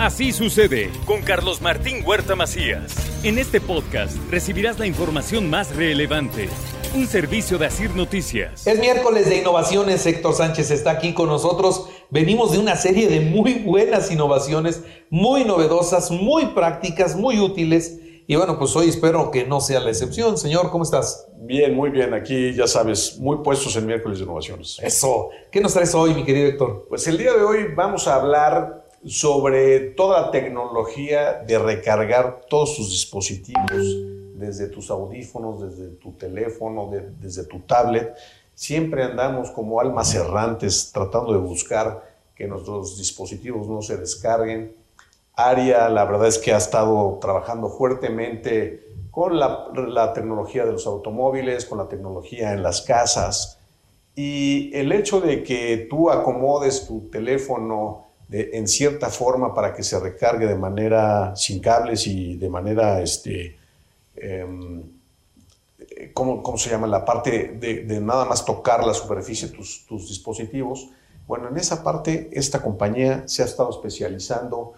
Así sucede con Carlos Martín Huerta Macías. En este podcast recibirás la información más relevante. Un servicio de Asir Noticias. Es miércoles de innovaciones. Héctor Sánchez está aquí con nosotros. Venimos de una serie de muy buenas innovaciones, muy novedosas, muy prácticas, muy útiles. Y bueno, pues hoy espero que no sea la excepción. Señor, ¿cómo estás? Bien, muy bien. Aquí, ya sabes, muy puestos en miércoles de innovaciones. Eso. ¿Qué nos traes hoy, mi querido Héctor? Pues el día de hoy vamos a hablar sobre toda tecnología de recargar todos tus dispositivos, desde tus audífonos, desde tu teléfono, desde tu tablet. Siempre andamos como almas errantes tratando de buscar que nuestros dispositivos no se descarguen. Aria, la verdad es que ha estado trabajando fuertemente con la tecnología de los automóviles, con la tecnología en las casas. Y el hecho de que tú acomodes tu teléfono, en cierta forma para que se recargue de manera sin cables y de manera, este, em, ¿cómo, se llama? La parte de, nada más tocar la superficie de tus, tus, dispositivos. Bueno, en esa parte esta compañía se ha estado especializando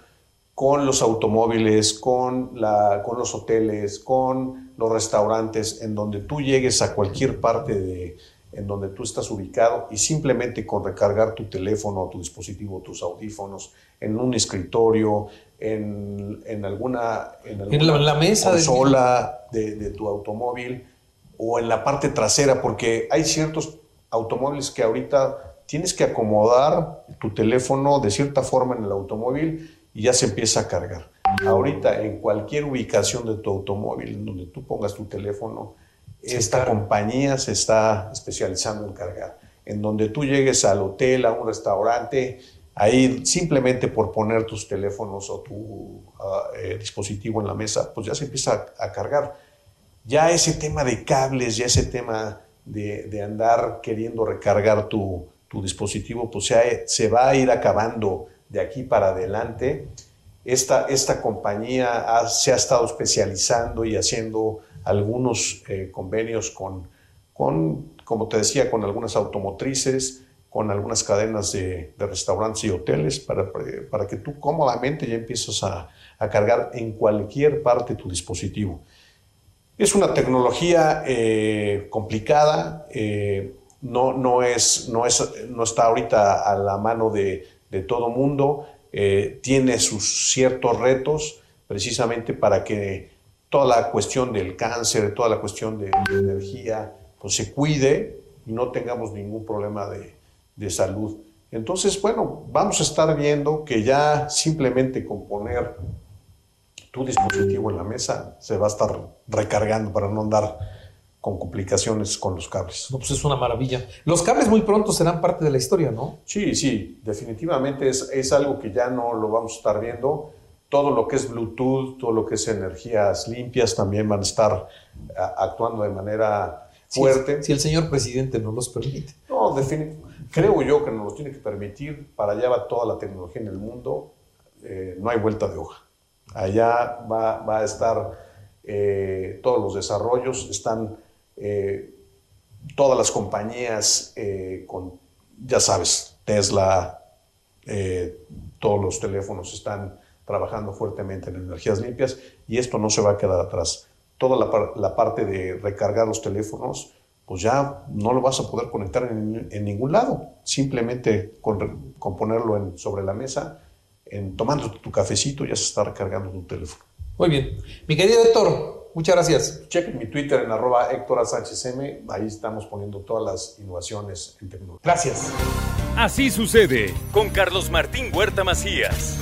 con los automóviles, con, la, con los hoteles, con los restaurantes, en donde tú llegues a cualquier parte de, en donde tú estás ubicado y simplemente con recargar tu teléfono, tu dispositivo, tus audífonos en un escritorio, en, en alguna, en, la, mesa consola de, de, tu automóvil o en la parte trasera, porque hay ciertos automóviles que ahorita tienes que acomodar tu teléfono de cierta forma en el automóvil y ya se empieza a cargar. Ahorita en cualquier ubicación de tu automóvil, en donde tú pongas tu teléfono, esta compañía se está especializando en cargar. En donde tú llegues al hotel, a un restaurante, ahí simplemente por poner tus teléfonos o tu ah, eh, dispositivo en la mesa, pues ya se empieza a, cargar. Ya ese tema de cables, ya ese tema de, andar queriendo recargar tu, dispositivo, pues se, va a ir acabando de aquí para adelante. Esta compañía se ha estado especializando y haciendo algunos eh, convenios con, con, como te decía, con algunas automotrices, con algunas cadenas de, restaurantes y hoteles para, para, que tú cómodamente ya empieces a, cargar en cualquier parte tu dispositivo. Es una tecnología eh, complicada, eh, no, no, es, no, es, no está ahorita a la mano de, de todo mundo, tiene sus ciertos retos precisamente para que toda la cuestión del cáncer, toda la cuestión de, energía, pues se cuide y no tengamos ningún problema de, de, salud. Entonces, bueno, vamos a estar viendo que ya simplemente con poner tu dispositivo en la mesa se va a estar recargando para no andar con complicaciones con los cables. No, pues es una maravilla. Los cables muy pronto serán parte de la historia, ¿no? Sí, sí, definitivamente es, es algo que ya no lo vamos a estar viendo todo lo que es Bluetooth, todo lo que es energías limpias también van a estar actuando de manera fuerte. Si, el señor presidente nos los permite. No, creo yo que nos los tiene que permitir. Para allá va toda la tecnología en el mundo. Eh, no hay vuelta de hoja. Allá va, a estar eh, todos los desarrollos, están eh, todas las compañías con, ya sabes, Tesla, todos los teléfonos están trabajando fuertemente en energías limpias y esto no se va a quedar atrás. Toda la, parte de recargar los teléfonos, pues ya no lo vas a poder conectar en, ningún lado. Simplemente con, ponerlo en, sobre la mesa, en, tomando tu cafecito, ya se está recargando tu teléfono. Muy bien. Mi querido Héctor, muchas gracias. Chequen mi Twitter en arroba Héctor M. Ahí estamos poniendo todas las innovaciones en tecnología. Gracias. Así sucede con Carlos Martín Huerta Macías.